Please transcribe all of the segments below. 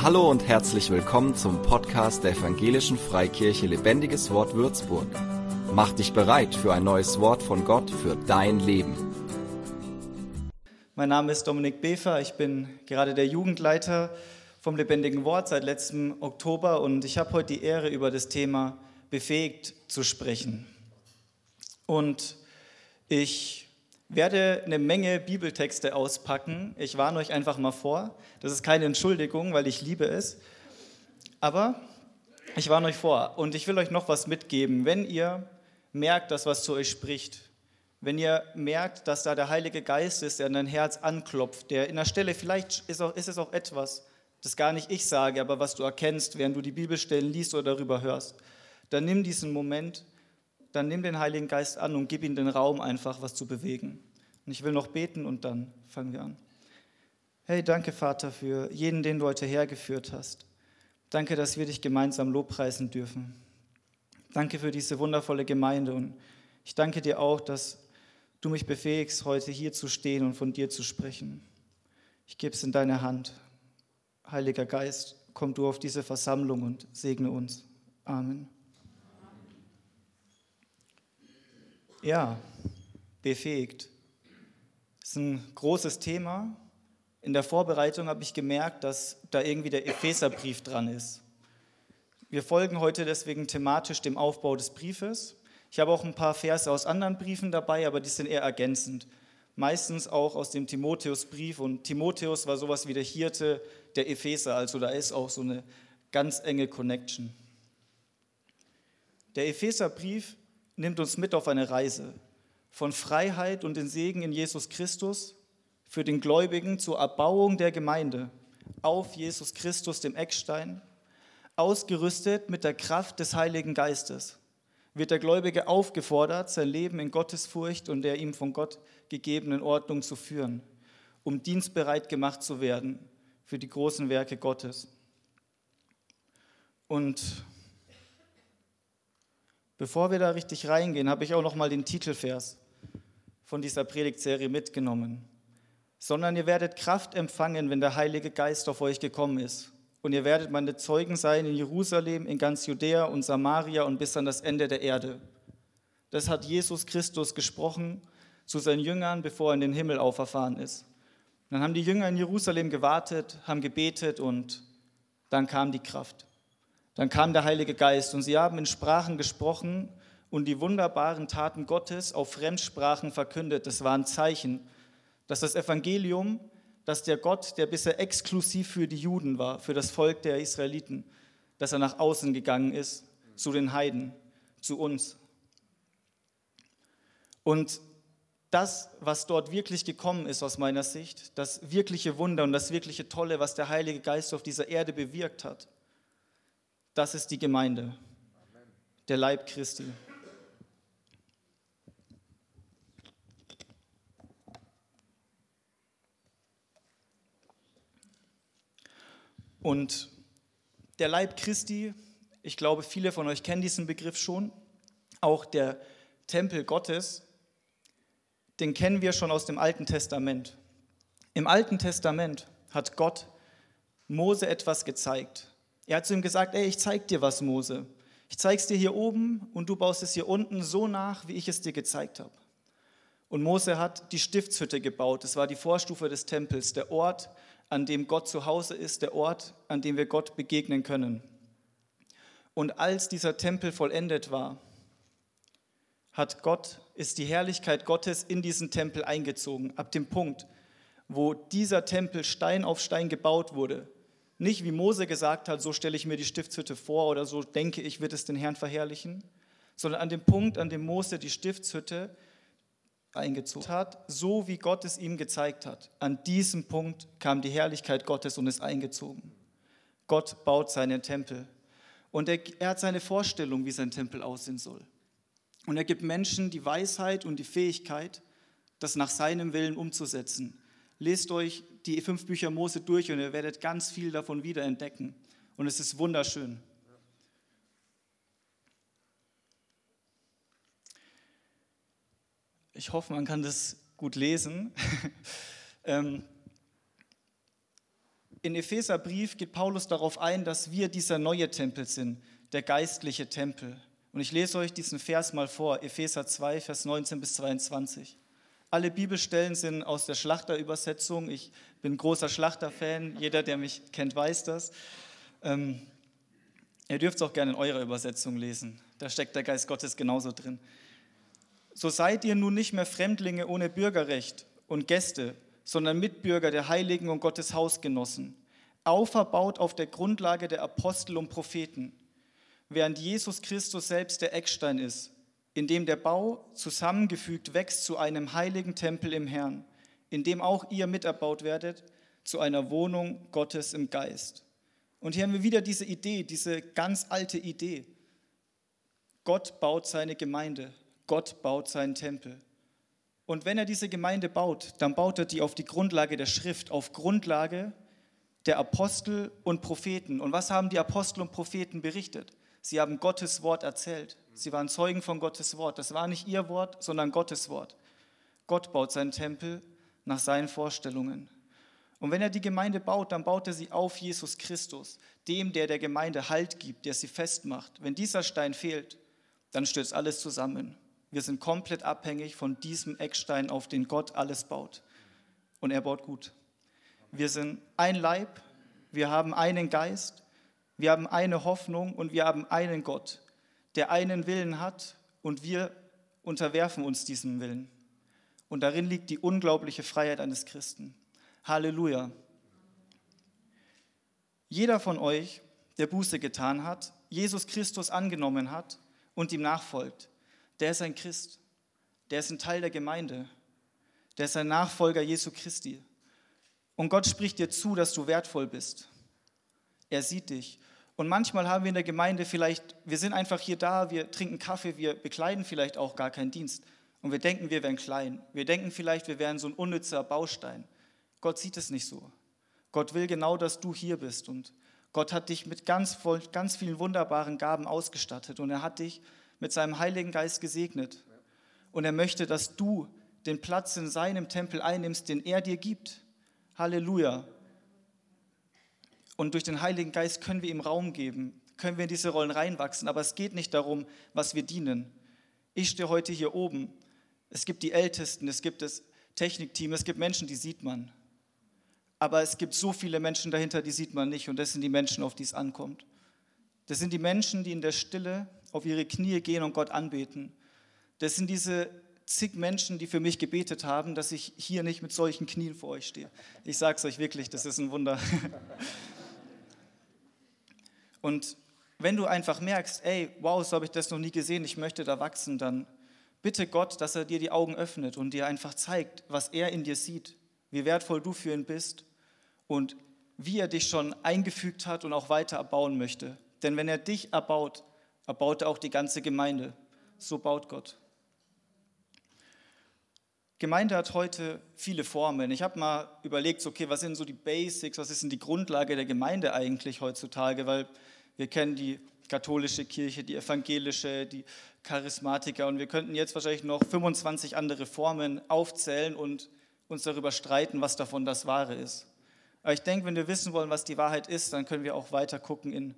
Hallo und herzlich willkommen zum Podcast der Evangelischen Freikirche Lebendiges Wort Würzburg. Mach dich bereit für ein neues Wort von Gott für dein Leben. Mein Name ist Dominik Befer, ich bin gerade der Jugendleiter vom Lebendigen Wort seit letztem Oktober und ich habe heute die Ehre, über das Thema befähigt zu sprechen. Und ich werde eine Menge Bibeltexte auspacken. Ich warne euch einfach mal vor. Das ist keine Entschuldigung, weil ich liebe es. Aber ich warne euch vor und ich will euch noch was mitgeben. Wenn ihr merkt, dass was zu euch spricht, wenn ihr merkt, dass da der Heilige Geist ist, der an dein Herz anklopft, der in der Stelle, vielleicht ist, auch, ist es auch etwas, das gar nicht ich sage, aber was du erkennst, während du die Bibelstellen liest oder darüber hörst, dann nimm diesen Moment dann nimm den Heiligen Geist an und gib ihm den Raum, einfach was zu bewegen. Und ich will noch beten und dann fangen wir an. Hey, danke Vater für jeden, den du heute hergeführt hast. Danke, dass wir dich gemeinsam lobpreisen dürfen. Danke für diese wundervolle Gemeinde und ich danke dir auch, dass du mich befähigst, heute hier zu stehen und von dir zu sprechen. Ich gebe es in deine Hand. Heiliger Geist, komm du auf diese Versammlung und segne uns. Amen. Ja, befähigt. Das ist ein großes Thema. In der Vorbereitung habe ich gemerkt, dass da irgendwie der Epheserbrief dran ist. Wir folgen heute deswegen thematisch dem Aufbau des Briefes. Ich habe auch ein paar Verse aus anderen Briefen dabei, aber die sind eher ergänzend. Meistens auch aus dem Timotheusbrief. Und Timotheus war sowas wie der Hirte der Epheser, also da ist auch so eine ganz enge Connection. Der Epheserbrief nimmt uns mit auf eine Reise von Freiheit und den Segen in Jesus Christus für den Gläubigen zur Erbauung der Gemeinde auf Jesus Christus, dem Eckstein, ausgerüstet mit der Kraft des Heiligen Geistes, wird der Gläubige aufgefordert, sein Leben in Gottesfurcht und der ihm von Gott gegebenen Ordnung zu führen, um dienstbereit gemacht zu werden für die großen Werke Gottes. Und Bevor wir da richtig reingehen, habe ich auch noch mal den Titelvers von dieser Predigtserie mitgenommen. Sondern ihr werdet Kraft empfangen, wenn der Heilige Geist auf euch gekommen ist. Und ihr werdet meine Zeugen sein in Jerusalem, in ganz Judäa und Samaria und bis an das Ende der Erde. Das hat Jesus Christus gesprochen zu seinen Jüngern, bevor er in den Himmel auferfahren ist. Dann haben die Jünger in Jerusalem gewartet, haben gebetet und dann kam die Kraft. Dann kam der Heilige Geist und sie haben in Sprachen gesprochen und die wunderbaren Taten Gottes auf Fremdsprachen verkündet. Das war ein Zeichen, dass das Evangelium, dass der Gott, der bisher exklusiv für die Juden war, für das Volk der Israeliten, dass er nach außen gegangen ist, zu den Heiden, zu uns. Und das, was dort wirklich gekommen ist aus meiner Sicht, das wirkliche Wunder und das wirkliche Tolle, was der Heilige Geist auf dieser Erde bewirkt hat, das ist die Gemeinde, der Leib Christi. Und der Leib Christi, ich glaube, viele von euch kennen diesen Begriff schon, auch der Tempel Gottes, den kennen wir schon aus dem Alten Testament. Im Alten Testament hat Gott Mose etwas gezeigt. Er hat zu ihm gesagt, ey, ich zeig dir was, Mose. Ich zeig's dir hier oben und du baust es hier unten so nach, wie ich es dir gezeigt habe. Und Mose hat die Stiftshütte gebaut. Das war die Vorstufe des Tempels, der Ort, an dem Gott zu Hause ist, der Ort, an dem wir Gott begegnen können. Und als dieser Tempel vollendet war, hat Gott, ist die Herrlichkeit Gottes in diesen Tempel eingezogen. Ab dem Punkt, wo dieser Tempel Stein auf Stein gebaut wurde, nicht wie Mose gesagt hat, so stelle ich mir die Stiftshütte vor oder so denke ich, wird es den Herrn verherrlichen, sondern an dem Punkt, an dem Mose die Stiftshütte eingezogen hat, so wie Gott es ihm gezeigt hat. An diesem Punkt kam die Herrlichkeit Gottes und ist eingezogen. Gott baut seinen Tempel und er, er hat seine Vorstellung, wie sein Tempel aussehen soll. Und er gibt Menschen die Weisheit und die Fähigkeit, das nach seinem Willen umzusetzen. Lest euch die fünf Bücher Mose durch und ihr werdet ganz viel davon wiederentdecken. Und es ist wunderschön. Ich hoffe, man kann das gut lesen. Ähm, In Epheserbrief geht Paulus darauf ein, dass wir dieser neue Tempel sind, der geistliche Tempel. Und ich lese euch diesen Vers mal vor, Epheser 2, Vers 19 bis 22. Alle Bibelstellen sind aus der Schlachterübersetzung. Ich bin großer Schlachterfan. Jeder, der mich kennt, weiß das. Ähm, ihr dürft es auch gerne in eurer Übersetzung lesen. Da steckt der Geist Gottes genauso drin. So seid ihr nun nicht mehr Fremdlinge ohne Bürgerrecht und Gäste, sondern Mitbürger der Heiligen und Gottes Hausgenossen, auferbaut auf der Grundlage der Apostel und Propheten, während Jesus Christus selbst der Eckstein ist in dem der Bau zusammengefügt wächst zu einem heiligen Tempel im Herrn, in dem auch ihr miterbaut werdet zu einer Wohnung Gottes im Geist. Und hier haben wir wieder diese Idee, diese ganz alte Idee. Gott baut seine Gemeinde, Gott baut seinen Tempel. Und wenn er diese Gemeinde baut, dann baut er die auf die Grundlage der Schrift, auf Grundlage der Apostel und Propheten. Und was haben die Apostel und Propheten berichtet? Sie haben Gottes Wort erzählt. Sie waren Zeugen von Gottes Wort. Das war nicht ihr Wort, sondern Gottes Wort. Gott baut seinen Tempel nach seinen Vorstellungen. Und wenn er die Gemeinde baut, dann baut er sie auf Jesus Christus, dem, der der Gemeinde Halt gibt, der sie festmacht. Wenn dieser Stein fehlt, dann stürzt alles zusammen. Wir sind komplett abhängig von diesem Eckstein, auf den Gott alles baut. Und er baut gut. Wir sind ein Leib, wir haben einen Geist, wir haben eine Hoffnung und wir haben einen Gott der einen Willen hat und wir unterwerfen uns diesem Willen. Und darin liegt die unglaubliche Freiheit eines Christen. Halleluja. Jeder von euch, der Buße getan hat, Jesus Christus angenommen hat und ihm nachfolgt, der ist ein Christ. Der ist ein Teil der Gemeinde. Der ist ein Nachfolger Jesu Christi. Und Gott spricht dir zu, dass du wertvoll bist. Er sieht dich und manchmal haben wir in der Gemeinde vielleicht, wir sind einfach hier da, wir trinken Kaffee, wir bekleiden vielleicht auch gar keinen Dienst. Und wir denken, wir wären klein. Wir denken vielleicht, wir wären so ein unnützer Baustein. Gott sieht es nicht so. Gott will genau, dass du hier bist. Und Gott hat dich mit ganz, ganz vielen wunderbaren Gaben ausgestattet. Und er hat dich mit seinem Heiligen Geist gesegnet. Und er möchte, dass du den Platz in seinem Tempel einnimmst, den er dir gibt. Halleluja. Und durch den Heiligen Geist können wir ihm Raum geben, können wir in diese Rollen reinwachsen. Aber es geht nicht darum, was wir dienen. Ich stehe heute hier oben. Es gibt die Ältesten, es gibt das Technikteam, es gibt Menschen, die sieht man. Aber es gibt so viele Menschen dahinter, die sieht man nicht. Und das sind die Menschen, auf die es ankommt. Das sind die Menschen, die in der Stille auf ihre Knie gehen und Gott anbeten. Das sind diese zig Menschen, die für mich gebetet haben, dass ich hier nicht mit solchen Knien vor euch stehe. Ich sage es euch wirklich, das ist ein Wunder. Und wenn du einfach merkst, ey, wow, so habe ich das noch nie gesehen, ich möchte da wachsen, dann bitte Gott, dass er dir die Augen öffnet und dir einfach zeigt, was er in dir sieht, wie wertvoll du für ihn bist und wie er dich schon eingefügt hat und auch weiter erbauen möchte. Denn wenn er dich erbaut, erbaut er auch die ganze Gemeinde. So baut Gott. Gemeinde hat heute viele Formen. Ich habe mal überlegt, okay, was sind so die Basics, was ist denn die Grundlage der Gemeinde eigentlich heutzutage? Weil wir kennen die katholische Kirche, die evangelische, die Charismatiker und wir könnten jetzt wahrscheinlich noch 25 andere Formen aufzählen und uns darüber streiten, was davon das Wahre ist. Aber ich denke, wenn wir wissen wollen, was die Wahrheit ist, dann können wir auch weiter gucken in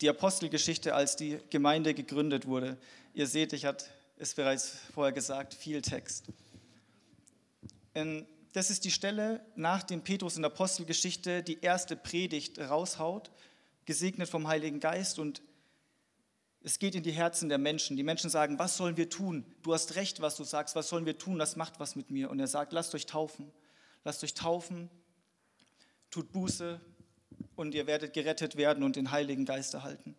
die Apostelgeschichte, als die Gemeinde gegründet wurde. Ihr seht, ich hatte es bereits vorher gesagt, viel Text. Das ist die Stelle, nachdem Petrus in der Apostelgeschichte die erste Predigt raushaut, gesegnet vom Heiligen Geist und es geht in die Herzen der Menschen. Die Menschen sagen, was sollen wir tun? Du hast recht, was du sagst, was sollen wir tun? Das macht was mit mir. Und er sagt, lasst euch taufen. Lasst euch taufen, tut Buße und ihr werdet gerettet werden und den Heiligen Geist erhalten.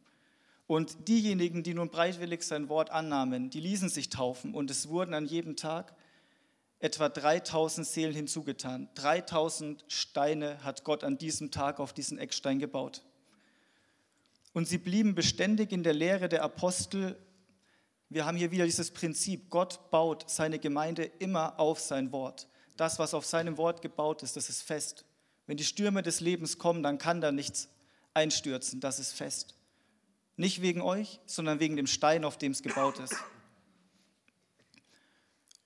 Und diejenigen, die nun breitwillig sein Wort annahmen, die ließen sich taufen und es wurden an jedem Tag etwa 3000 Seelen hinzugetan. 3000 Steine hat Gott an diesem Tag auf diesen Eckstein gebaut. Und sie blieben beständig in der Lehre der Apostel. Wir haben hier wieder dieses Prinzip, Gott baut seine Gemeinde immer auf sein Wort. Das, was auf seinem Wort gebaut ist, das ist fest. Wenn die Stürme des Lebens kommen, dann kann da nichts einstürzen, das ist fest. Nicht wegen euch, sondern wegen dem Stein, auf dem es gebaut ist.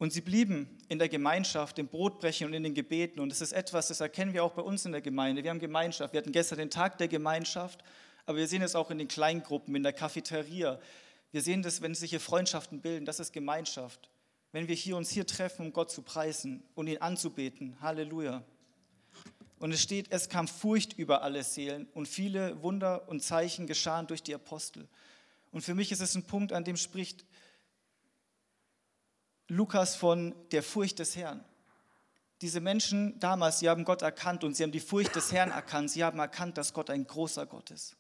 Und sie blieben in der Gemeinschaft, im Brotbrechen und in den Gebeten. Und das ist etwas, das erkennen wir auch bei uns in der Gemeinde. Wir haben Gemeinschaft. Wir hatten gestern den Tag der Gemeinschaft, aber wir sehen es auch in den Kleingruppen, in der Cafeteria. Wir sehen das, wenn sich hier Freundschaften bilden, das ist Gemeinschaft. Wenn wir hier uns hier treffen, um Gott zu preisen und ihn anzubeten. Halleluja. Und es steht, es kam Furcht über alle Seelen und viele Wunder und Zeichen geschahen durch die Apostel. Und für mich ist es ein Punkt, an dem spricht Lukas von der Furcht des Herrn. Diese Menschen damals, sie haben Gott erkannt und sie haben die Furcht des Herrn erkannt. Sie haben erkannt, dass Gott ein großer Gott ist.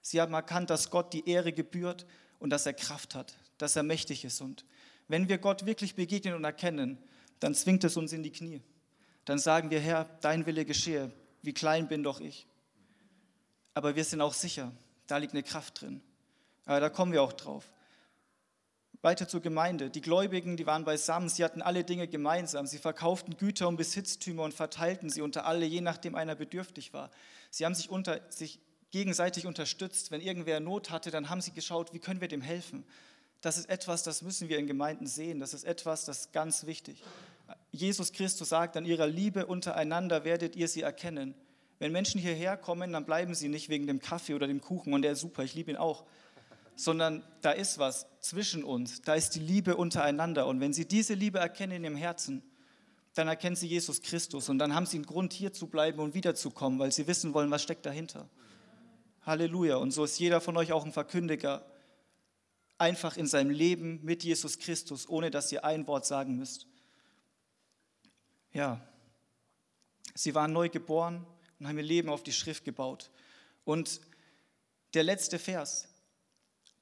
Sie haben erkannt, dass Gott die Ehre gebührt und dass er Kraft hat, dass er mächtig ist. Und wenn wir Gott wirklich begegnen und erkennen, dann zwingt es uns in die Knie. Dann sagen wir, Herr, dein Wille geschehe. Wie klein bin doch ich. Aber wir sind auch sicher, da liegt eine Kraft drin. Aber da kommen wir auch drauf. Weiter zur Gemeinde. Die Gläubigen, die waren beisammen, sie hatten alle Dinge gemeinsam. Sie verkauften Güter und Besitztümer und verteilten sie unter alle, je nachdem einer bedürftig war. Sie haben sich, unter, sich gegenseitig unterstützt. Wenn irgendwer Not hatte, dann haben sie geschaut, wie können wir dem helfen. Das ist etwas, das müssen wir in Gemeinden sehen. Das ist etwas, das ist ganz wichtig. Jesus Christus sagt, an ihrer Liebe untereinander werdet ihr sie erkennen. Wenn Menschen hierher kommen, dann bleiben sie nicht wegen dem Kaffee oder dem Kuchen und der ist super, ich liebe ihn auch sondern da ist was zwischen uns, da ist die Liebe untereinander. Und wenn sie diese Liebe erkennen in ihrem Herzen, dann erkennen sie Jesus Christus und dann haben sie einen Grund, hier zu bleiben und wiederzukommen, weil sie wissen wollen, was steckt dahinter. Halleluja. Und so ist jeder von euch auch ein Verkündiger, einfach in seinem Leben mit Jesus Christus, ohne dass ihr ein Wort sagen müsst. Ja, sie waren neu geboren und haben ihr Leben auf die Schrift gebaut. Und der letzte Vers,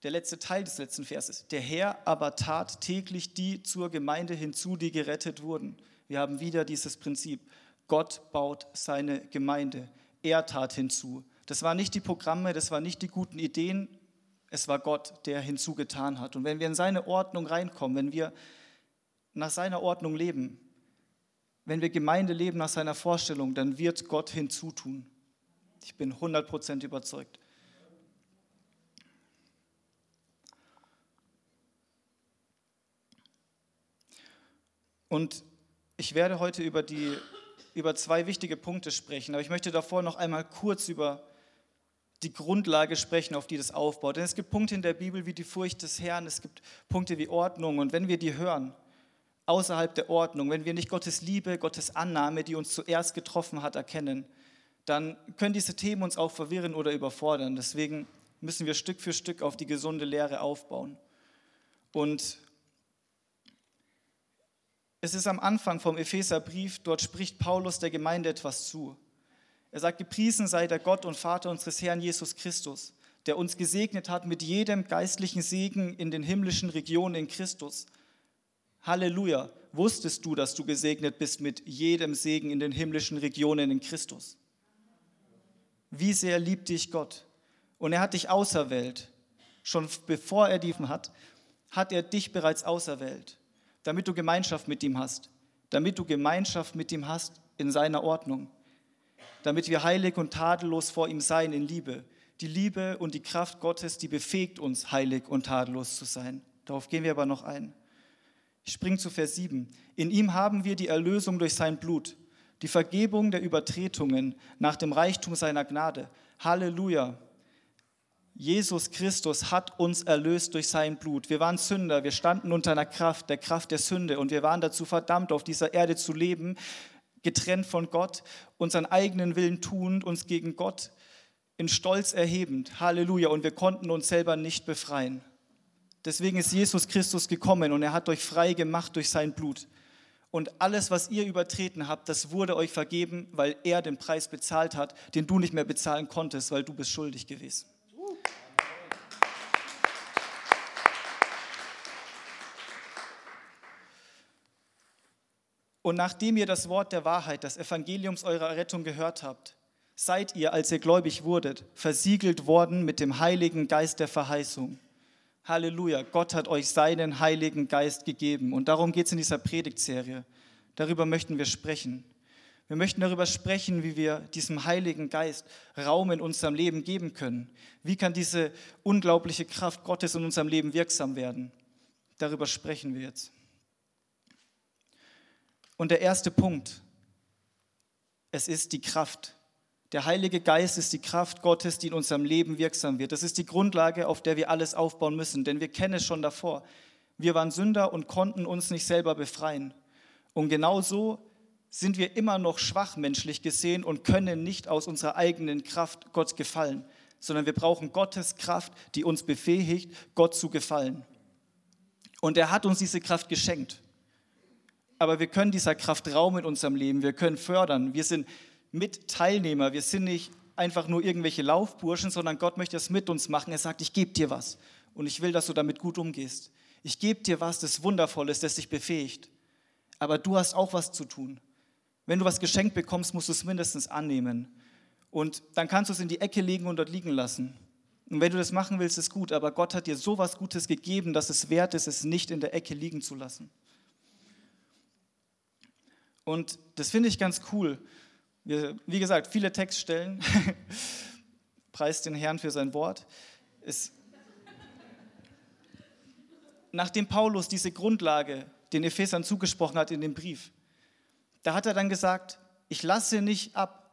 der letzte Teil des letzten Verses. Der Herr aber tat täglich die zur Gemeinde hinzu, die gerettet wurden. Wir haben wieder dieses Prinzip. Gott baut seine Gemeinde. Er tat hinzu. Das waren nicht die Programme, das waren nicht die guten Ideen, es war Gott, der hinzugetan hat. Und wenn wir in seine Ordnung reinkommen, wenn wir nach seiner Ordnung leben, wenn wir Gemeinde leben nach seiner Vorstellung, dann wird Gott hinzutun. Ich bin 100% überzeugt. Und ich werde heute über, die, über zwei wichtige Punkte sprechen, aber ich möchte davor noch einmal kurz über die Grundlage sprechen, auf die das aufbaut. Denn es gibt Punkte in der Bibel wie die Furcht des Herrn, es gibt Punkte wie Ordnung und wenn wir die hören, außerhalb der Ordnung, wenn wir nicht Gottes Liebe, Gottes Annahme, die uns zuerst getroffen hat, erkennen, dann können diese Themen uns auch verwirren oder überfordern. Deswegen müssen wir Stück für Stück auf die gesunde Lehre aufbauen. Und es ist am Anfang vom Epheserbrief, dort spricht Paulus der Gemeinde etwas zu. Er sagt, gepriesen sei der Gott und Vater unseres Herrn Jesus Christus, der uns gesegnet hat mit jedem geistlichen Segen in den himmlischen Regionen in Christus. Halleluja. Wusstest du, dass du gesegnet bist mit jedem Segen in den himmlischen Regionen in Christus? Wie sehr liebt dich Gott? Und er hat dich auserwählt. Schon bevor er die hat, hat er dich bereits auserwählt damit du Gemeinschaft mit ihm hast, damit du Gemeinschaft mit ihm hast in seiner Ordnung, damit wir heilig und tadellos vor ihm sein in Liebe. Die Liebe und die Kraft Gottes, die befähigt uns, heilig und tadellos zu sein. Darauf gehen wir aber noch ein. Ich springe zu Vers 7. In ihm haben wir die Erlösung durch sein Blut, die Vergebung der Übertretungen nach dem Reichtum seiner Gnade. Halleluja. Jesus Christus hat uns erlöst durch sein Blut. Wir waren Sünder, wir standen unter einer Kraft, der Kraft der Sünde und wir waren dazu verdammt, auf dieser Erde zu leben, getrennt von Gott, unseren eigenen Willen tunend, uns gegen Gott in Stolz erhebend. Halleluja. Und wir konnten uns selber nicht befreien. Deswegen ist Jesus Christus gekommen und er hat euch frei gemacht durch sein Blut. Und alles, was ihr übertreten habt, das wurde euch vergeben, weil er den Preis bezahlt hat, den du nicht mehr bezahlen konntest, weil du bist schuldig gewesen. Und nachdem ihr das Wort der Wahrheit, das Evangeliums eurer Rettung gehört habt, seid ihr, als ihr gläubig wurdet, versiegelt worden mit dem Heiligen Geist der Verheißung. Halleluja, Gott hat euch seinen Heiligen Geist gegeben. Und darum geht es in dieser Predigtserie. Darüber möchten wir sprechen. Wir möchten darüber sprechen, wie wir diesem Heiligen Geist Raum in unserem Leben geben können. Wie kann diese unglaubliche Kraft Gottes in unserem Leben wirksam werden? Darüber sprechen wir jetzt. Und der erste Punkt, es ist die Kraft. Der Heilige Geist ist die Kraft Gottes, die in unserem Leben wirksam wird. Das ist die Grundlage, auf der wir alles aufbauen müssen, denn wir kennen es schon davor. Wir waren Sünder und konnten uns nicht selber befreien. Und genauso sind wir immer noch schwach menschlich gesehen und können nicht aus unserer eigenen Kraft Gott gefallen, sondern wir brauchen Gottes Kraft, die uns befähigt, Gott zu gefallen. Und er hat uns diese Kraft geschenkt. Aber wir können dieser Kraft Raum in unserem Leben, wir können fördern. Wir sind Mitteilnehmer, wir sind nicht einfach nur irgendwelche Laufburschen, sondern Gott möchte es mit uns machen. Er sagt, ich gebe dir was und ich will, dass du damit gut umgehst. Ich gebe dir was, das wundervoll ist, das dich befähigt. Aber du hast auch was zu tun. Wenn du was geschenkt bekommst, musst du es mindestens annehmen. Und dann kannst du es in die Ecke legen und dort liegen lassen. Und wenn du das machen willst, ist gut. Aber Gott hat dir so was Gutes gegeben, dass es wert ist, es nicht in der Ecke liegen zu lassen. Und das finde ich ganz cool. Wie gesagt, viele Textstellen. Preis den Herrn für sein Wort. Es nachdem Paulus diese Grundlage den Ephesern zugesprochen hat in dem Brief, da hat er dann gesagt, ich lasse nicht ab,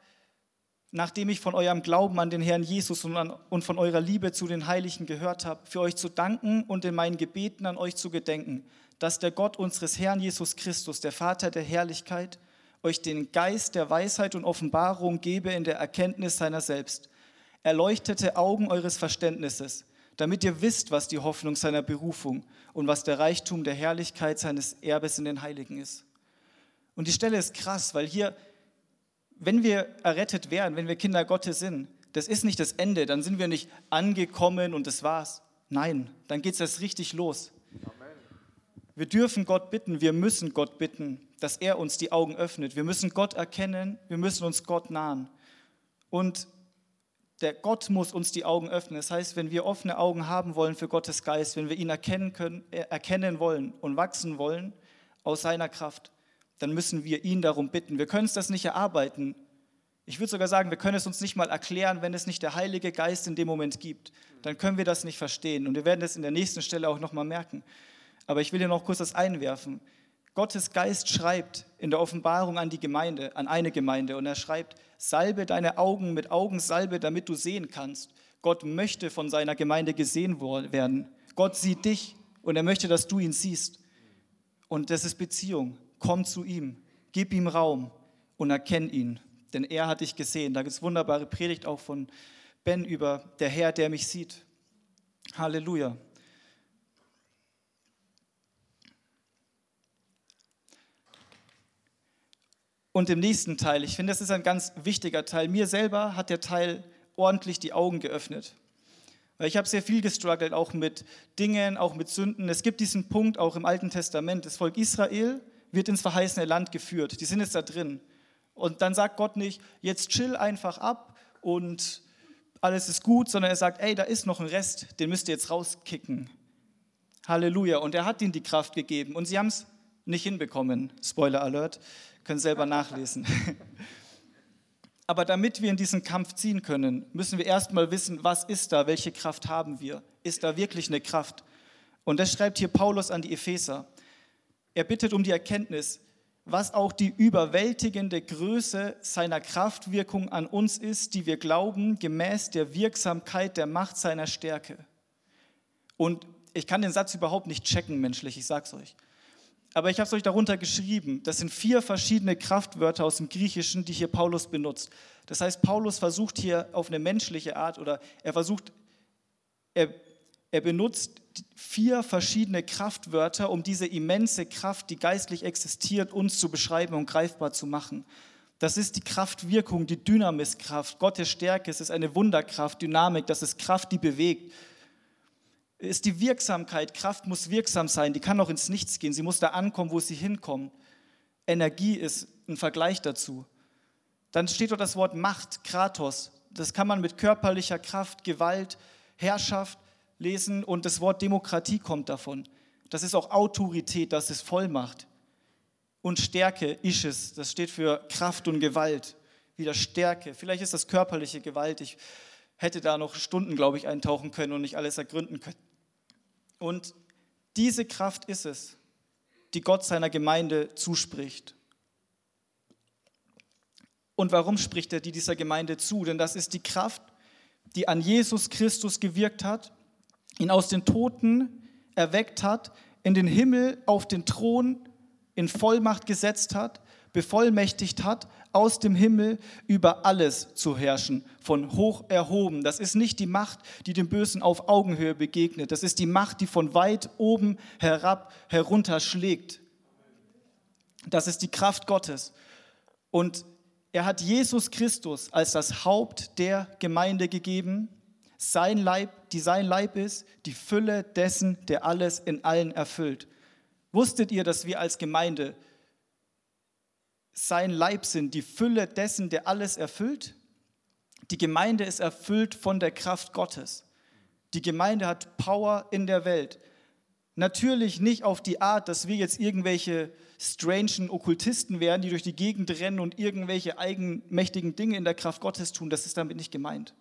nachdem ich von eurem Glauben an den Herrn Jesus und, an, und von eurer Liebe zu den Heiligen gehört habe, für euch zu danken und in meinen Gebeten an euch zu gedenken, dass der Gott unseres Herrn Jesus Christus, der Vater der Herrlichkeit, euch den Geist der Weisheit und Offenbarung gebe in der Erkenntnis seiner selbst, erleuchtete Augen eures Verständnisses, damit ihr wisst, was die Hoffnung seiner Berufung und was der Reichtum der Herrlichkeit seines Erbes in den Heiligen ist. Und die Stelle ist krass, weil hier, wenn wir errettet werden, wenn wir Kinder Gottes sind, das ist nicht das Ende, dann sind wir nicht angekommen und das war's. Nein, dann geht es erst richtig los. Wir dürfen Gott bitten, wir müssen Gott bitten, dass er uns die Augen öffnet. Wir müssen Gott erkennen, wir müssen uns Gott nahen. Und der Gott muss uns die Augen öffnen. Das heißt, wenn wir offene Augen haben wollen für Gottes Geist, wenn wir ihn erkennen, können, äh, erkennen wollen und wachsen wollen aus seiner Kraft, dann müssen wir ihn darum bitten. Wir können es das nicht erarbeiten. Ich würde sogar sagen, wir können es uns nicht mal erklären, wenn es nicht der Heilige Geist in dem Moment gibt. Dann können wir das nicht verstehen. Und wir werden das in der nächsten Stelle auch nochmal merken. Aber ich will hier noch kurz das einwerfen. Gottes Geist schreibt in der Offenbarung an die Gemeinde, an eine Gemeinde, und er schreibt, salbe deine Augen mit Augensalbe, damit du sehen kannst. Gott möchte von seiner Gemeinde gesehen werden. Gott sieht dich und er möchte, dass du ihn siehst. Und das ist Beziehung. Komm zu ihm, gib ihm Raum und erkenn ihn, denn er hat dich gesehen. Da gibt es wunderbare Predigt auch von Ben über der Herr, der mich sieht. Halleluja. Und im nächsten Teil, ich finde, das ist ein ganz wichtiger Teil. Mir selber hat der Teil ordentlich die Augen geöffnet. Weil ich habe sehr viel gestruggelt, auch mit Dingen, auch mit Sünden. Es gibt diesen Punkt auch im Alten Testament. Das Volk Israel wird ins verheißene Land geführt. Die sind jetzt da drin. Und dann sagt Gott nicht, jetzt chill einfach ab und alles ist gut, sondern er sagt, ey, da ist noch ein Rest, den müsst ihr jetzt rauskicken. Halleluja. Und er hat ihnen die Kraft gegeben. Und sie haben es nicht hinbekommen. Spoiler Alert. Können selber nachlesen. Aber damit wir in diesen Kampf ziehen können, müssen wir erstmal wissen, was ist da, welche Kraft haben wir? Ist da wirklich eine Kraft? Und das schreibt hier Paulus an die Epheser. Er bittet um die Erkenntnis, was auch die überwältigende Größe seiner Kraftwirkung an uns ist, die wir glauben, gemäß der Wirksamkeit der Macht seiner Stärke. Und ich kann den Satz überhaupt nicht checken menschlich, ich sag's euch aber ich habe es euch darunter geschrieben. Das sind vier verschiedene Kraftwörter aus dem Griechischen, die hier Paulus benutzt. Das heißt, Paulus versucht hier auf eine menschliche Art oder er versucht, er, er benutzt vier verschiedene Kraftwörter, um diese immense Kraft, die geistlich existiert, uns zu beschreiben und greifbar zu machen. Das ist die Kraftwirkung, die Dynamiskraft, Gottes Stärke, es ist eine Wunderkraft, Dynamik, das ist Kraft, die bewegt ist die Wirksamkeit. Kraft muss wirksam sein, die kann auch ins Nichts gehen. Sie muss da ankommen, wo sie hinkommt. Energie ist ein Vergleich dazu. Dann steht dort das Wort Macht, Kratos. Das kann man mit körperlicher Kraft, Gewalt, Herrschaft lesen und das Wort Demokratie kommt davon. Das ist auch Autorität, das ist Vollmacht. Und Stärke, Isches, das steht für Kraft und Gewalt. Wieder Stärke. Vielleicht ist das körperliche Gewalt. Ich hätte da noch Stunden, glaube ich, eintauchen können und nicht alles ergründen können. Und diese Kraft ist es, die Gott seiner Gemeinde zuspricht. Und warum spricht er die dieser Gemeinde zu? Denn das ist die Kraft, die an Jesus Christus gewirkt hat, ihn aus den Toten erweckt hat, in den Himmel auf den Thron in Vollmacht gesetzt hat, bevollmächtigt hat aus dem Himmel über alles zu herrschen, von hoch erhoben. Das ist nicht die Macht, die dem Bösen auf Augenhöhe begegnet. Das ist die Macht, die von weit oben herab herunterschlägt. Das ist die Kraft Gottes. Und er hat Jesus Christus als das Haupt der Gemeinde gegeben, sein Leib, die sein Leib ist, die Fülle dessen, der alles in allen erfüllt. Wusstet ihr, dass wir als Gemeinde sein Leib sind, die Fülle dessen, der alles erfüllt? Die Gemeinde ist erfüllt von der Kraft Gottes. Die Gemeinde hat Power in der Welt. Natürlich nicht auf die Art, dass wir jetzt irgendwelche strangen Okkultisten werden, die durch die Gegend rennen und irgendwelche eigenmächtigen Dinge in der Kraft Gottes tun. Das ist damit nicht gemeint.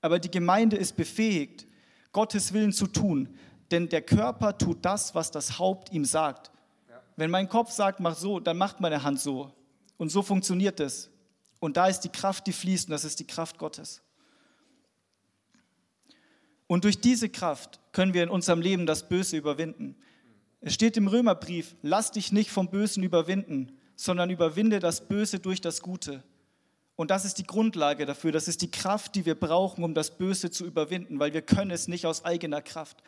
Aber die Gemeinde ist befähigt, Gottes Willen zu tun. Denn der Körper tut das, was das Haupt ihm sagt. Wenn mein Kopf sagt, mach so, dann macht meine Hand so. Und so funktioniert es. Und da ist die Kraft, die fließt, und das ist die Kraft Gottes. Und durch diese Kraft können wir in unserem Leben das Böse überwinden. Es steht im Römerbrief, lass dich nicht vom Bösen überwinden, sondern überwinde das Böse durch das Gute. Und das ist die Grundlage dafür, das ist die Kraft, die wir brauchen, um das Böse zu überwinden, weil wir können es nicht aus eigener Kraft.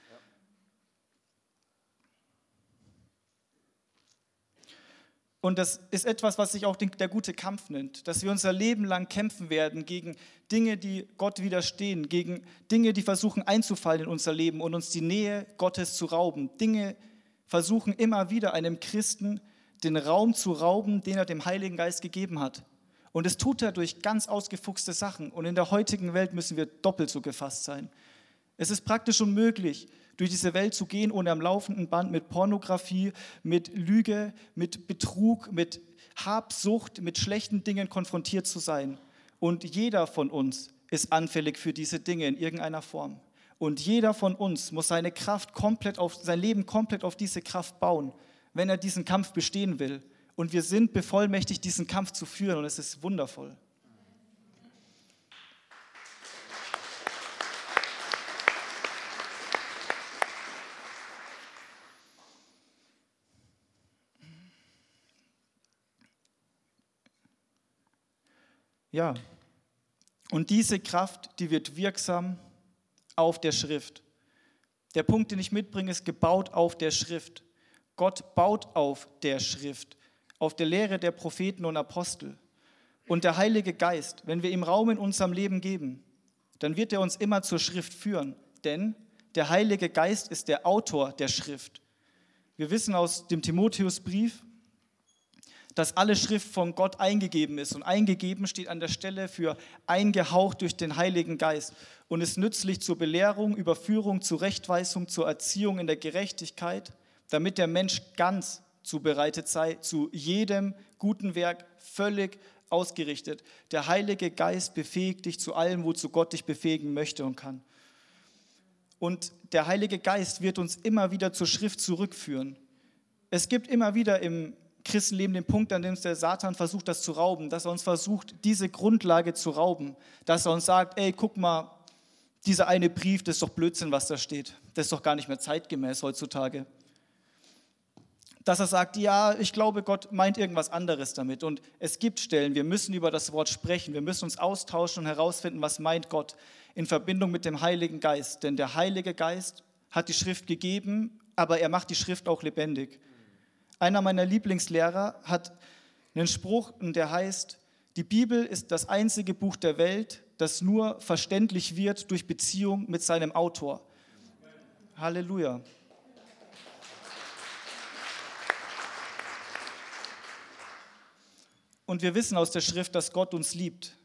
Und das ist etwas, was sich auch der gute Kampf nennt, dass wir unser Leben lang kämpfen werden gegen Dinge, die Gott widerstehen, gegen Dinge, die versuchen einzufallen in unser Leben und uns die Nähe Gottes zu rauben. Dinge versuchen immer wieder einem Christen den Raum zu rauben, den er dem Heiligen Geist gegeben hat. Und es tut er durch ganz ausgefuchste Sachen. Und in der heutigen Welt müssen wir doppelt so gefasst sein. Es ist praktisch unmöglich, durch diese Welt zu gehen, ohne am laufenden Band mit Pornografie, mit Lüge, mit Betrug, mit Habsucht, mit schlechten Dingen konfrontiert zu sein. Und jeder von uns ist anfällig für diese Dinge in irgendeiner Form. Und jeder von uns muss seine Kraft komplett auf, sein Leben komplett auf diese Kraft bauen, wenn er diesen Kampf bestehen will. Und wir sind bevollmächtigt, diesen Kampf zu führen. Und es ist wundervoll. Ja, und diese Kraft, die wird wirksam auf der Schrift. Der Punkt, den ich mitbringe, ist gebaut auf der Schrift. Gott baut auf der Schrift, auf der Lehre der Propheten und Apostel. Und der Heilige Geist, wenn wir ihm Raum in unserem Leben geben, dann wird er uns immer zur Schrift führen. Denn der Heilige Geist ist der Autor der Schrift. Wir wissen aus dem Timotheusbrief, dass alle Schrift von Gott eingegeben ist. Und eingegeben steht an der Stelle für eingehaucht durch den Heiligen Geist und ist nützlich zur Belehrung, Überführung, zur Rechtweisung, zur Erziehung in der Gerechtigkeit, damit der Mensch ganz zubereitet sei, zu jedem guten Werk völlig ausgerichtet. Der Heilige Geist befähigt dich zu allem, wozu Gott dich befähigen möchte und kann. Und der Heilige Geist wird uns immer wieder zur Schrift zurückführen. Es gibt immer wieder im Christenleben den Punkt, an dem der Satan versucht, das zu rauben, dass er uns versucht, diese Grundlage zu rauben, dass er uns sagt, ey, guck mal, dieser eine Brief, das ist doch Blödsinn, was da steht. Das ist doch gar nicht mehr zeitgemäß heutzutage. Dass er sagt, ja, ich glaube, Gott meint irgendwas anderes damit. Und es gibt Stellen, wir müssen über das Wort sprechen, wir müssen uns austauschen und herausfinden, was meint Gott in Verbindung mit dem Heiligen Geist. Denn der Heilige Geist hat die Schrift gegeben, aber er macht die Schrift auch lebendig. Einer meiner Lieblingslehrer hat einen Spruch, der heißt, die Bibel ist das einzige Buch der Welt, das nur verständlich wird durch Beziehung mit seinem Autor. Halleluja. Und wir wissen aus der Schrift, dass Gott uns liebt.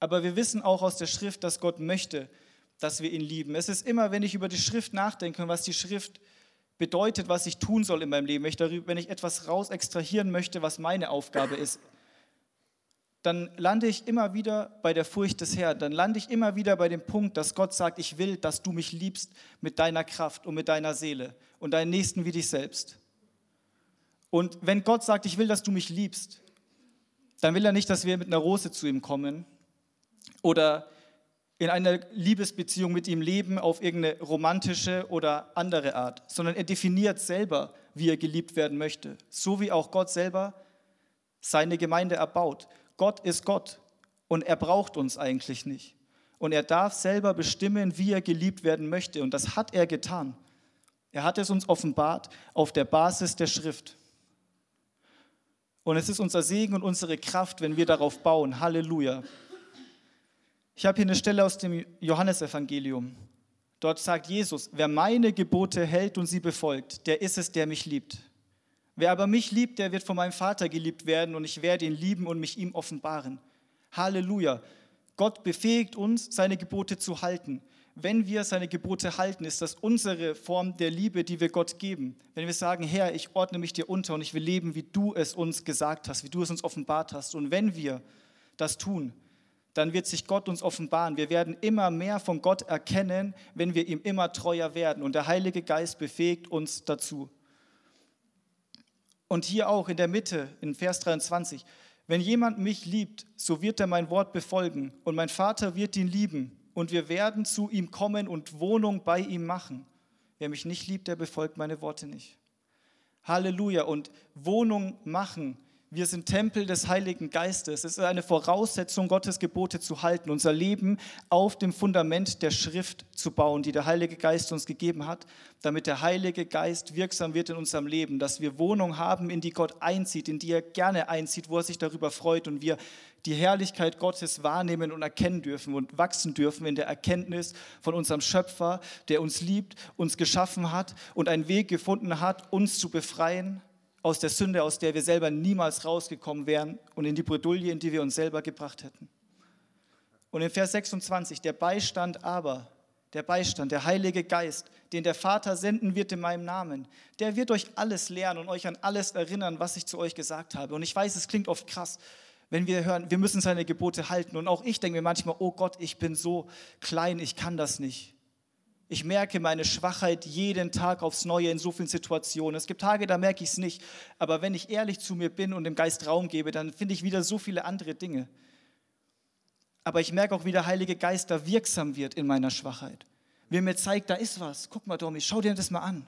Aber wir wissen auch aus der Schrift, dass Gott möchte, dass wir ihn lieben. Es ist immer, wenn ich über die Schrift nachdenke was die Schrift bedeutet, was ich tun soll in meinem Leben, wenn ich etwas raus extrahieren möchte, was meine Aufgabe ist, dann lande ich immer wieder bei der Furcht des Herrn. Dann lande ich immer wieder bei dem Punkt, dass Gott sagt, ich will, dass du mich liebst mit deiner Kraft und mit deiner Seele und deinen Nächsten wie dich selbst. Und wenn Gott sagt, ich will, dass du mich liebst, dann will er nicht, dass wir mit einer Rose zu ihm kommen oder in einer Liebesbeziehung mit ihm leben auf irgendeine romantische oder andere Art, sondern er definiert selber, wie er geliebt werden möchte, so wie auch Gott selber seine Gemeinde erbaut. Gott ist Gott und er braucht uns eigentlich nicht. Und er darf selber bestimmen, wie er geliebt werden möchte. Und das hat er getan. Er hat es uns offenbart auf der Basis der Schrift. Und es ist unser Segen und unsere Kraft, wenn wir darauf bauen. Halleluja. Ich habe hier eine Stelle aus dem Johannesevangelium. Dort sagt Jesus, wer meine Gebote hält und sie befolgt, der ist es, der mich liebt. Wer aber mich liebt, der wird von meinem Vater geliebt werden und ich werde ihn lieben und mich ihm offenbaren. Halleluja. Gott befähigt uns, seine Gebote zu halten. Wenn wir seine Gebote halten, ist das unsere Form der Liebe, die wir Gott geben. Wenn wir sagen, Herr, ich ordne mich dir unter und ich will leben, wie du es uns gesagt hast, wie du es uns offenbart hast. Und wenn wir das tun, dann wird sich Gott uns offenbaren. Wir werden immer mehr von Gott erkennen, wenn wir ihm immer treuer werden. Und der Heilige Geist befähigt uns dazu. Und hier auch in der Mitte, in Vers 23, wenn jemand mich liebt, so wird er mein Wort befolgen und mein Vater wird ihn lieben und wir werden zu ihm kommen und Wohnung bei ihm machen. Wer mich nicht liebt, der befolgt meine Worte nicht. Halleluja. Und Wohnung machen. Wir sind Tempel des Heiligen Geistes. Es ist eine Voraussetzung, Gottes Gebote zu halten, unser Leben auf dem Fundament der Schrift zu bauen, die der Heilige Geist uns gegeben hat, damit der Heilige Geist wirksam wird in unserem Leben, dass wir Wohnung haben, in die Gott einzieht, in die er gerne einzieht, wo er sich darüber freut und wir die Herrlichkeit Gottes wahrnehmen und erkennen dürfen und wachsen dürfen in der Erkenntnis von unserem Schöpfer, der uns liebt, uns geschaffen hat und einen Weg gefunden hat, uns zu befreien aus der Sünde, aus der wir selber niemals rausgekommen wären und in die Bredouille, in die wir uns selber gebracht hätten. Und in Vers 26, der Beistand aber, der Beistand, der Heilige Geist, den der Vater senden wird in meinem Namen, der wird euch alles lernen und euch an alles erinnern, was ich zu euch gesagt habe. Und ich weiß, es klingt oft krass, wenn wir hören, wir müssen seine Gebote halten. Und auch ich denke mir manchmal, oh Gott, ich bin so klein, ich kann das nicht. Ich merke meine Schwachheit jeden Tag aufs Neue in so vielen Situationen. Es gibt Tage, da merke ich es nicht. Aber wenn ich ehrlich zu mir bin und dem Geist Raum gebe, dann finde ich wieder so viele andere Dinge. Aber ich merke auch, wie der Heilige Geist da wirksam wird in meiner Schwachheit. Wie er mir zeigt, da ist was. Guck mal, Domi, schau dir das mal an.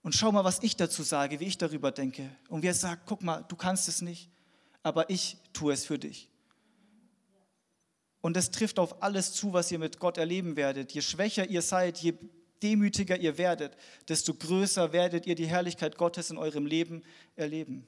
Und schau mal, was ich dazu sage, wie ich darüber denke. Und wie er sagt, guck mal, du kannst es nicht aber ich tue es für dich. Und es trifft auf alles zu, was ihr mit Gott erleben werdet. Je schwächer ihr seid, je demütiger ihr werdet, desto größer werdet ihr die Herrlichkeit Gottes in eurem Leben erleben.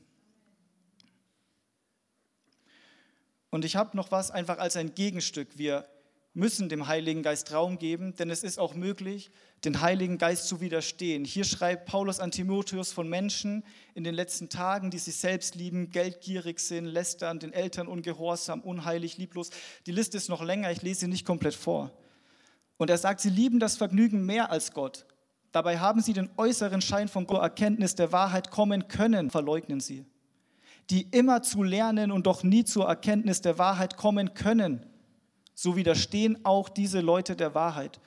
Und ich habe noch was einfach als ein Gegenstück. Wir müssen dem Heiligen Geist Raum geben, denn es ist auch möglich, den Heiligen Geist zu widerstehen. Hier schreibt Paulus an Timotheus von Menschen in den letzten Tagen, die sich selbst lieben, geldgierig sind, lästern, den Eltern ungehorsam, unheilig, lieblos. Die Liste ist noch länger, ich lese sie nicht komplett vor. Und er sagt, sie lieben das Vergnügen mehr als Gott. Dabei haben sie den äußeren Schein von Erkenntnis der Wahrheit kommen können, verleugnen sie. Die immer zu lernen und doch nie zur Erkenntnis der Wahrheit kommen können, so widerstehen auch diese Leute der Wahrheit.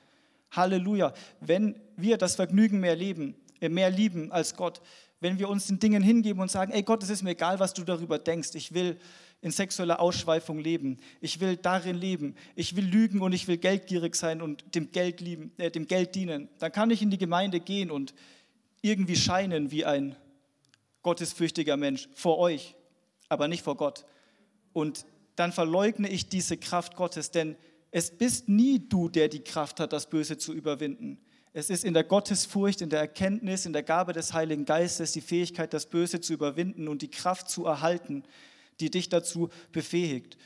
Halleluja. Wenn wir das Vergnügen mehr leben, äh, mehr lieben als Gott, wenn wir uns den Dingen hingeben und sagen, ey Gott, es ist mir egal, was du darüber denkst, ich will in sexueller Ausschweifung leben, ich will darin leben, ich will lügen und ich will geldgierig sein und dem Geld, lieben, äh, dem Geld dienen, dann kann ich in die Gemeinde gehen und irgendwie scheinen wie ein gottesfürchtiger Mensch vor euch, aber nicht vor Gott. Und dann verleugne ich diese Kraft Gottes, denn es bist nie du, der die Kraft hat, das Böse zu überwinden. Es ist in der Gottesfurcht, in der Erkenntnis, in der Gabe des Heiligen Geistes die Fähigkeit, das Böse zu überwinden und die Kraft zu erhalten, die dich dazu befähigt.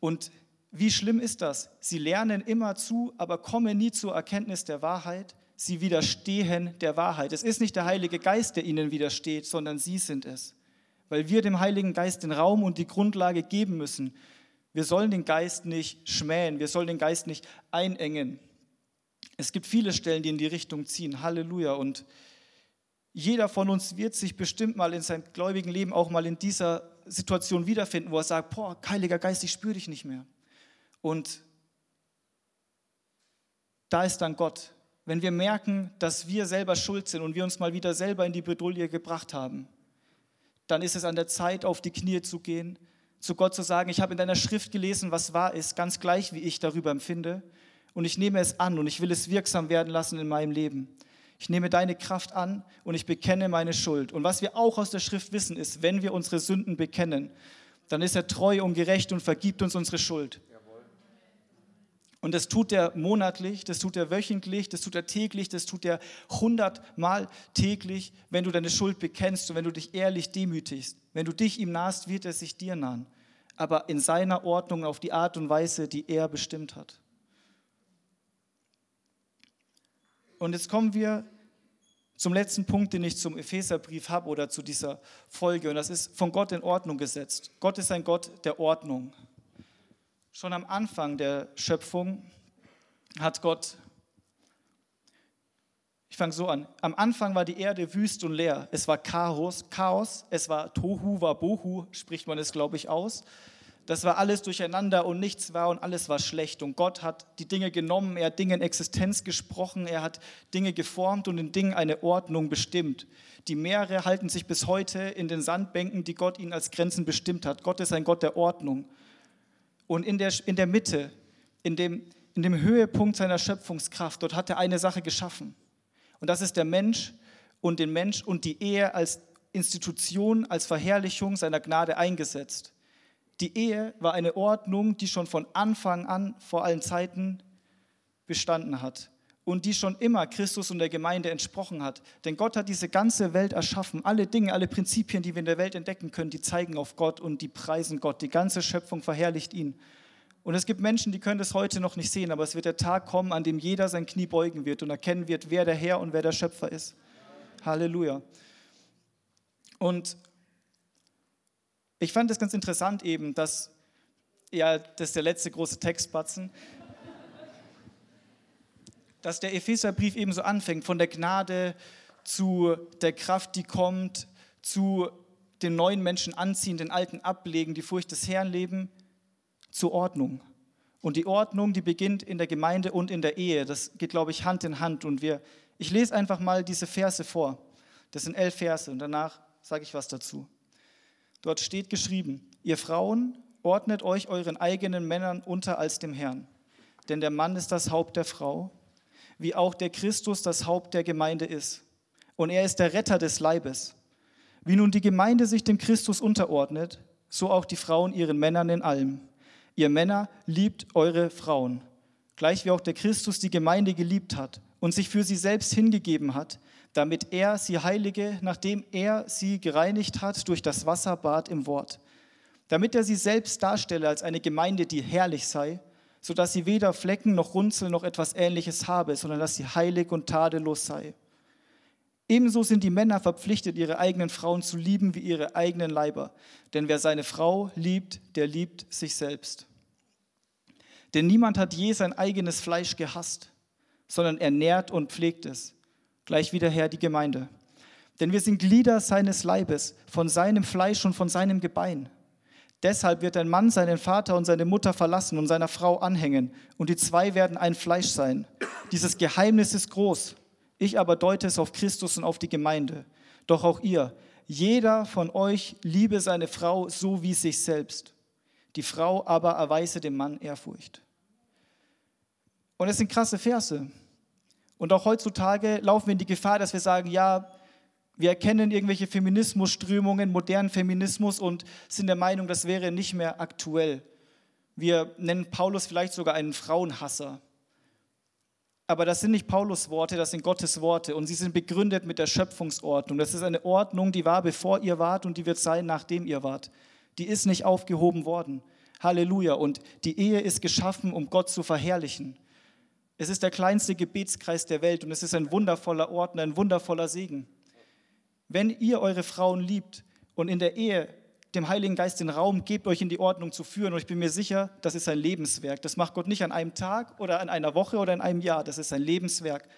Und wie schlimm ist das? Sie lernen immer zu, aber kommen nie zur Erkenntnis der Wahrheit. Sie widerstehen der Wahrheit. Es ist nicht der Heilige Geist, der ihnen widersteht, sondern sie sind es weil wir dem Heiligen Geist den Raum und die Grundlage geben müssen. Wir sollen den Geist nicht schmähen, wir sollen den Geist nicht einengen. Es gibt viele Stellen, die in die Richtung ziehen. Halleluja. Und jeder von uns wird sich bestimmt mal in seinem gläubigen Leben auch mal in dieser Situation wiederfinden, wo er sagt, boah, Heiliger Geist, ich spüre dich nicht mehr. Und da ist dann Gott. Wenn wir merken, dass wir selber schuld sind und wir uns mal wieder selber in die Bedrulle gebracht haben, dann ist es an der Zeit, auf die Knie zu gehen, zu Gott zu sagen, ich habe in deiner Schrift gelesen, was wahr ist, ganz gleich, wie ich darüber empfinde. Und ich nehme es an und ich will es wirksam werden lassen in meinem Leben. Ich nehme deine Kraft an und ich bekenne meine Schuld. Und was wir auch aus der Schrift wissen, ist, wenn wir unsere Sünden bekennen, dann ist er treu und gerecht und vergibt uns unsere Schuld. Und das tut er monatlich, das tut er wöchentlich, das tut er täglich, das tut er hundertmal täglich, wenn du deine Schuld bekennst und wenn du dich ehrlich demütigst. Wenn du dich ihm nahst, wird er sich dir nahen. Aber in seiner Ordnung auf die Art und Weise, die er bestimmt hat. Und jetzt kommen wir zum letzten Punkt, den ich zum Epheserbrief habe oder zu dieser Folge. Und das ist von Gott in Ordnung gesetzt. Gott ist ein Gott der Ordnung. Schon am Anfang der Schöpfung hat Gott, ich fange so an, am Anfang war die Erde wüst und leer. Es war Chaos, Chaos, es war Tohu, war Bohu, spricht man es, glaube ich, aus. Das war alles durcheinander und nichts war und alles war schlecht. Und Gott hat die Dinge genommen, er hat Dinge in Existenz gesprochen, er hat Dinge geformt und in Dingen eine Ordnung bestimmt. Die Meere halten sich bis heute in den Sandbänken, die Gott ihnen als Grenzen bestimmt hat. Gott ist ein Gott der Ordnung. Und in der, in der Mitte, in dem, in dem Höhepunkt seiner Schöpfungskraft, dort hat er eine Sache geschaffen. Und das ist der Mensch und den Mensch und die Ehe als Institution, als Verherrlichung seiner Gnade eingesetzt. Die Ehe war eine Ordnung, die schon von Anfang an vor allen Zeiten bestanden hat und die schon immer Christus und der Gemeinde entsprochen hat. Denn Gott hat diese ganze Welt erschaffen. Alle Dinge, alle Prinzipien, die wir in der Welt entdecken können, die zeigen auf Gott und die preisen Gott. Die ganze Schöpfung verherrlicht ihn. Und es gibt Menschen, die können das heute noch nicht sehen, aber es wird der Tag kommen, an dem jeder sein Knie beugen wird und erkennen wird, wer der Herr und wer der Schöpfer ist. Halleluja. Und ich fand es ganz interessant eben, dass, ja, das ist der letzte große Textbatzen, dass der Epheserbrief eben so anfängt, von der Gnade zu der Kraft, die kommt, zu den neuen Menschen anziehen, den alten ablegen, die Furcht des Herrn leben, zur Ordnung. Und die Ordnung, die beginnt in der Gemeinde und in der Ehe. Das geht, glaube ich, Hand in Hand. Und wir, ich lese einfach mal diese Verse vor. Das sind elf Verse und danach sage ich was dazu. Dort steht geschrieben, ihr Frauen ordnet euch euren eigenen Männern unter als dem Herrn. Denn der Mann ist das Haupt der Frau wie auch der Christus das Haupt der Gemeinde ist. Und er ist der Retter des Leibes. Wie nun die Gemeinde sich dem Christus unterordnet, so auch die Frauen ihren Männern in allem. Ihr Männer liebt eure Frauen, gleich wie auch der Christus die Gemeinde geliebt hat und sich für sie selbst hingegeben hat, damit er sie heilige, nachdem er sie gereinigt hat durch das Wasserbad im Wort, damit er sie selbst darstelle als eine Gemeinde, die herrlich sei sodass sie weder Flecken noch Runzel noch etwas Ähnliches habe, sondern dass sie heilig und tadellos sei. Ebenso sind die Männer verpflichtet, ihre eigenen Frauen zu lieben wie ihre eigenen Leiber. Denn wer seine Frau liebt, der liebt sich selbst. Denn niemand hat je sein eigenes Fleisch gehasst, sondern er nährt und pflegt es. Gleich wie der Herr die Gemeinde. Denn wir sind Glieder seines Leibes, von seinem Fleisch und von seinem Gebein. Deshalb wird ein Mann seinen Vater und seine Mutter verlassen und seiner Frau anhängen, und die zwei werden ein Fleisch sein. Dieses Geheimnis ist groß. Ich aber deute es auf Christus und auf die Gemeinde. Doch auch ihr, jeder von euch liebe seine Frau so wie sich selbst. Die Frau aber erweise dem Mann Ehrfurcht. Und es sind krasse Verse. Und auch heutzutage laufen wir in die Gefahr, dass wir sagen, ja, wir erkennen irgendwelche Feminismusströmungen, modernen Feminismus und sind der Meinung, das wäre nicht mehr aktuell. Wir nennen Paulus vielleicht sogar einen Frauenhasser. Aber das sind nicht Paulus Worte, das sind Gottes Worte und sie sind begründet mit der Schöpfungsordnung. Das ist eine Ordnung, die war bevor ihr wart und die wird sein, nachdem ihr wart. Die ist nicht aufgehoben worden. Halleluja. Und die Ehe ist geschaffen, um Gott zu verherrlichen. Es ist der kleinste Gebetskreis der Welt und es ist ein wundervoller Ort und ein wundervoller Segen. Wenn ihr eure Frauen liebt und in der Ehe dem Heiligen Geist den Raum gebt, euch in die Ordnung zu führen, und ich bin mir sicher, das ist ein Lebenswerk. Das macht Gott nicht an einem Tag oder an einer Woche oder in einem Jahr, das ist ein Lebenswerk.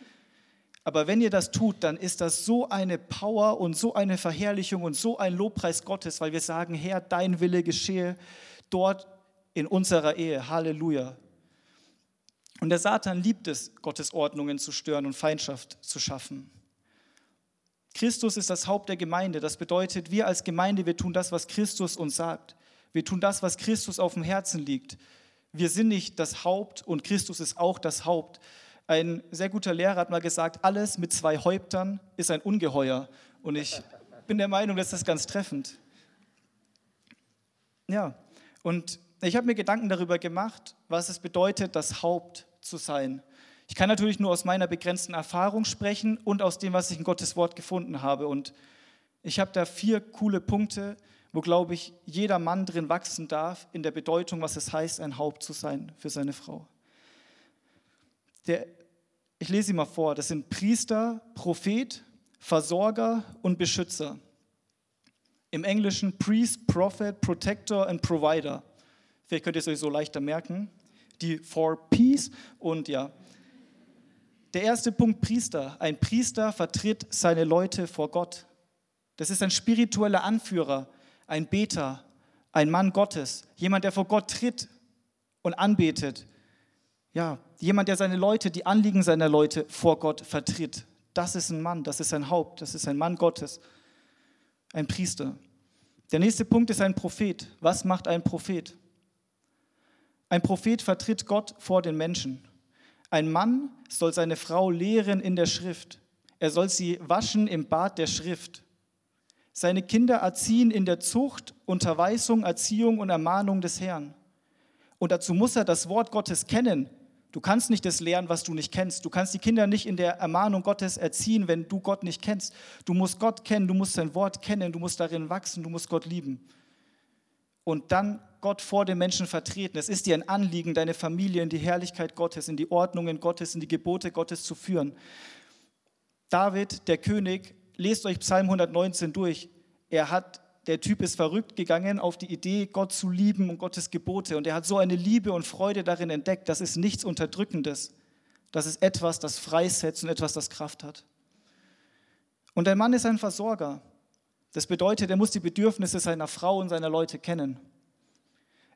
Aber wenn ihr das tut, dann ist das so eine Power und so eine Verherrlichung und so ein Lobpreis Gottes, weil wir sagen, Herr, dein Wille geschehe dort in unserer Ehe. Halleluja. Und der Satan liebt es, Gottes Ordnungen zu stören und Feindschaft zu schaffen. Christus ist das Haupt der Gemeinde. Das bedeutet, wir als Gemeinde, wir tun das, was Christus uns sagt. Wir tun das, was Christus auf dem Herzen liegt. Wir sind nicht das Haupt und Christus ist auch das Haupt. Ein sehr guter Lehrer hat mal gesagt, alles mit zwei Häuptern ist ein Ungeheuer. Und ich bin der Meinung, das ist ganz treffend. Ja, und ich habe mir Gedanken darüber gemacht, was es bedeutet, das Haupt zu sein. Ich kann natürlich nur aus meiner begrenzten Erfahrung sprechen und aus dem, was ich in Gottes Wort gefunden habe. Und ich habe da vier coole Punkte, wo, glaube ich, jeder Mann drin wachsen darf in der Bedeutung, was es heißt, ein Haupt zu sein für seine Frau. Der, ich lese sie mal vor. Das sind Priester, Prophet, Versorger und Beschützer. Im Englischen Priest, Prophet, Protector and Provider. Vielleicht könnt ihr es euch so leichter merken. Die Four Ps und ja, der erste Punkt Priester. Ein Priester vertritt seine Leute vor Gott. Das ist ein spiritueller Anführer, ein Beter, ein Mann Gottes, jemand, der vor Gott tritt und anbetet. Ja, jemand, der seine Leute, die Anliegen seiner Leute vor Gott vertritt. Das ist ein Mann, das ist ein Haupt, das ist ein Mann Gottes, ein Priester. Der nächste Punkt ist ein Prophet. Was macht ein Prophet? Ein Prophet vertritt Gott vor den Menschen. Ein Mann soll seine Frau lehren in der Schrift. Er soll sie waschen im Bad der Schrift. Seine Kinder erziehen in der Zucht, Unterweisung, Erziehung und Ermahnung des Herrn. Und dazu muss er das Wort Gottes kennen. Du kannst nicht das lernen, was du nicht kennst. Du kannst die Kinder nicht in der Ermahnung Gottes erziehen, wenn du Gott nicht kennst. Du musst Gott kennen, du musst sein Wort kennen, du musst darin wachsen, du musst Gott lieben. Und dann Gott vor den Menschen vertreten. Es ist dir ein Anliegen, deine Familie in die Herrlichkeit Gottes, in die Ordnungen Gottes, in die Gebote Gottes zu führen. David, der König, lest euch Psalm 119 durch. Er hat, der Typ ist verrückt gegangen auf die Idee, Gott zu lieben und Gottes Gebote. Und er hat so eine Liebe und Freude darin entdeckt. Das ist nichts Unterdrückendes. Das ist etwas, das freisetzt und etwas, das Kraft hat. Und ein Mann ist ein Versorger. Das bedeutet, er muss die Bedürfnisse seiner Frau und seiner Leute kennen.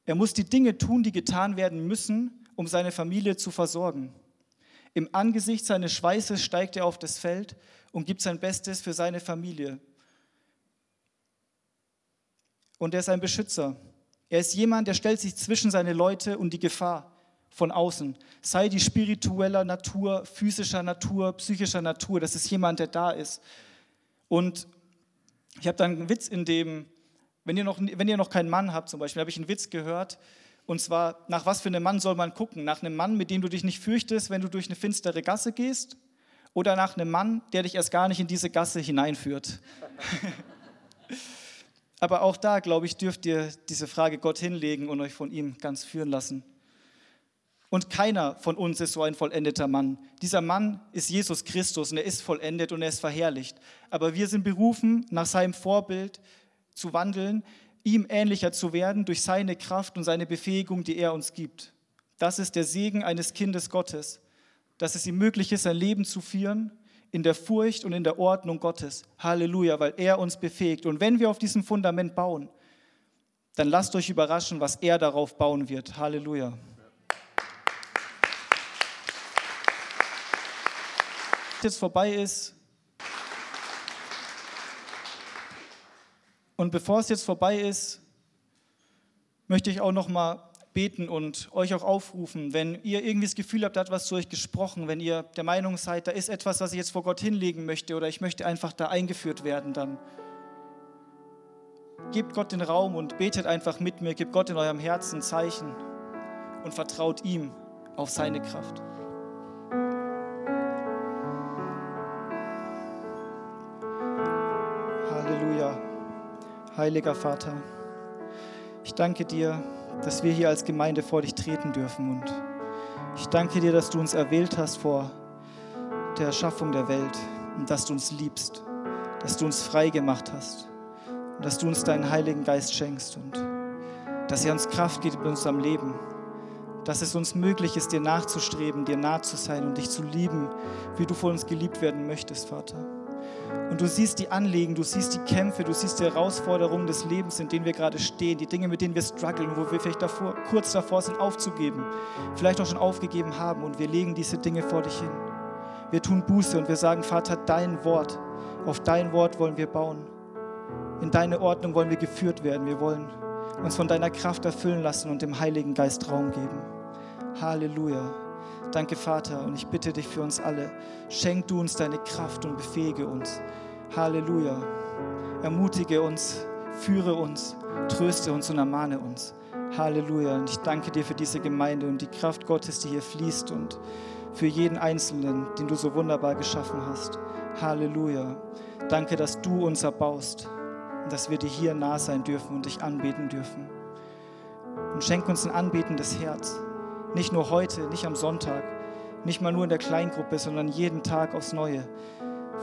Er muss die Dinge tun, die getan werden müssen, um seine Familie zu versorgen. Im Angesicht seines Schweißes steigt er auf das Feld und gibt sein Bestes für seine Familie. Und er ist ein Beschützer. Er ist jemand, der stellt sich zwischen seine Leute und die Gefahr von außen. Sei die spiritueller Natur, physischer Natur, psychischer Natur. Das ist jemand, der da ist. Und ich habe dann einen Witz in dem wenn ihr noch, wenn ihr noch keinen Mann habt zum Beispiel, habe ich einen Witz gehört. Und zwar, nach was für einem Mann soll man gucken? Nach einem Mann, mit dem du dich nicht fürchtest, wenn du durch eine finstere Gasse gehst? Oder nach einem Mann, der dich erst gar nicht in diese Gasse hineinführt? Aber auch da, glaube ich, dürft ihr diese Frage Gott hinlegen und euch von ihm ganz führen lassen. Und keiner von uns ist so ein vollendeter Mann. Dieser Mann ist Jesus Christus und er ist vollendet und er ist verherrlicht. Aber wir sind berufen, nach seinem Vorbild zu wandeln, ihm ähnlicher zu werden durch seine Kraft und seine Befähigung, die er uns gibt. Das ist der Segen eines Kindes Gottes, dass es ihm möglich ist, sein Leben zu führen in der Furcht und in der Ordnung Gottes. Halleluja, weil er uns befähigt. Und wenn wir auf diesem Fundament bauen, dann lasst euch überraschen, was er darauf bauen wird. Halleluja. Jetzt vorbei ist, Und bevor es jetzt vorbei ist, möchte ich auch noch mal beten und euch auch aufrufen, wenn ihr irgendwie das Gefühl habt, da hat was zu euch gesprochen, wenn ihr der Meinung seid, da ist etwas, was ich jetzt vor Gott hinlegen möchte oder ich möchte einfach da eingeführt werden, dann gebt Gott den Raum und betet einfach mit mir, gebt Gott in eurem Herzen Zeichen und vertraut ihm auf seine Kraft. Heiliger Vater, ich danke dir, dass wir hier als Gemeinde vor dich treten dürfen und ich danke dir, dass du uns erwählt hast vor der Erschaffung der Welt und dass du uns liebst, dass du uns frei gemacht hast und dass du uns deinen Heiligen Geist schenkst und dass er uns Kraft gibt in unserem Leben, dass es uns möglich ist, dir nachzustreben, dir nah zu sein und dich zu lieben, wie du von uns geliebt werden möchtest, Vater. Und du siehst die Anliegen, du siehst die Kämpfe, du siehst die Herausforderungen des Lebens, in denen wir gerade stehen, die Dinge, mit denen wir strugglen, wo wir vielleicht davor, kurz davor sind, aufzugeben, vielleicht auch schon aufgegeben haben. Und wir legen diese Dinge vor dich hin. Wir tun Buße und wir sagen, Vater, dein Wort Auf dein Wort wollen wir bauen. In deine Ordnung wollen wir geführt werden. Wir wollen uns von deiner Kraft erfüllen lassen und dem Heiligen Geist Raum geben. Halleluja. Danke, Vater, und ich bitte dich für uns alle. Schenk du uns deine Kraft und befähige uns. Halleluja. Ermutige uns, führe uns, tröste uns und ermahne uns. Halleluja. Und ich danke dir für diese Gemeinde und die Kraft Gottes, die hier fließt und für jeden Einzelnen, den du so wunderbar geschaffen hast. Halleluja. Danke, dass du uns erbaust und dass wir dir hier nah sein dürfen und dich anbeten dürfen. Und schenk uns ein anbetendes Herz. Nicht nur heute, nicht am Sonntag, nicht mal nur in der Kleingruppe, sondern jeden Tag aufs Neue.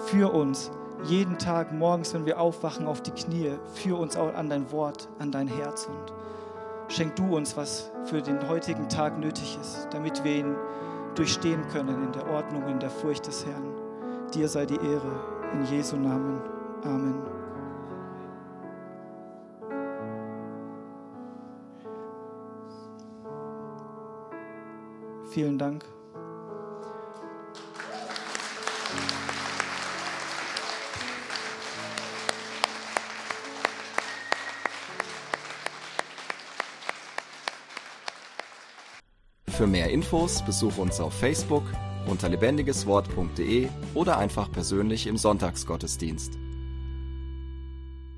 Für uns, jeden Tag morgens, wenn wir aufwachen, auf die Knie. Für uns auch an dein Wort, an dein Herz. Und schenk du uns, was für den heutigen Tag nötig ist, damit wir ihn durchstehen können in der Ordnung, in der Furcht des Herrn. Dir sei die Ehre. In Jesu Namen. Amen. Vielen Dank. Für mehr Infos besuche uns auf Facebook unter lebendigeswort.de oder einfach persönlich im Sonntagsgottesdienst.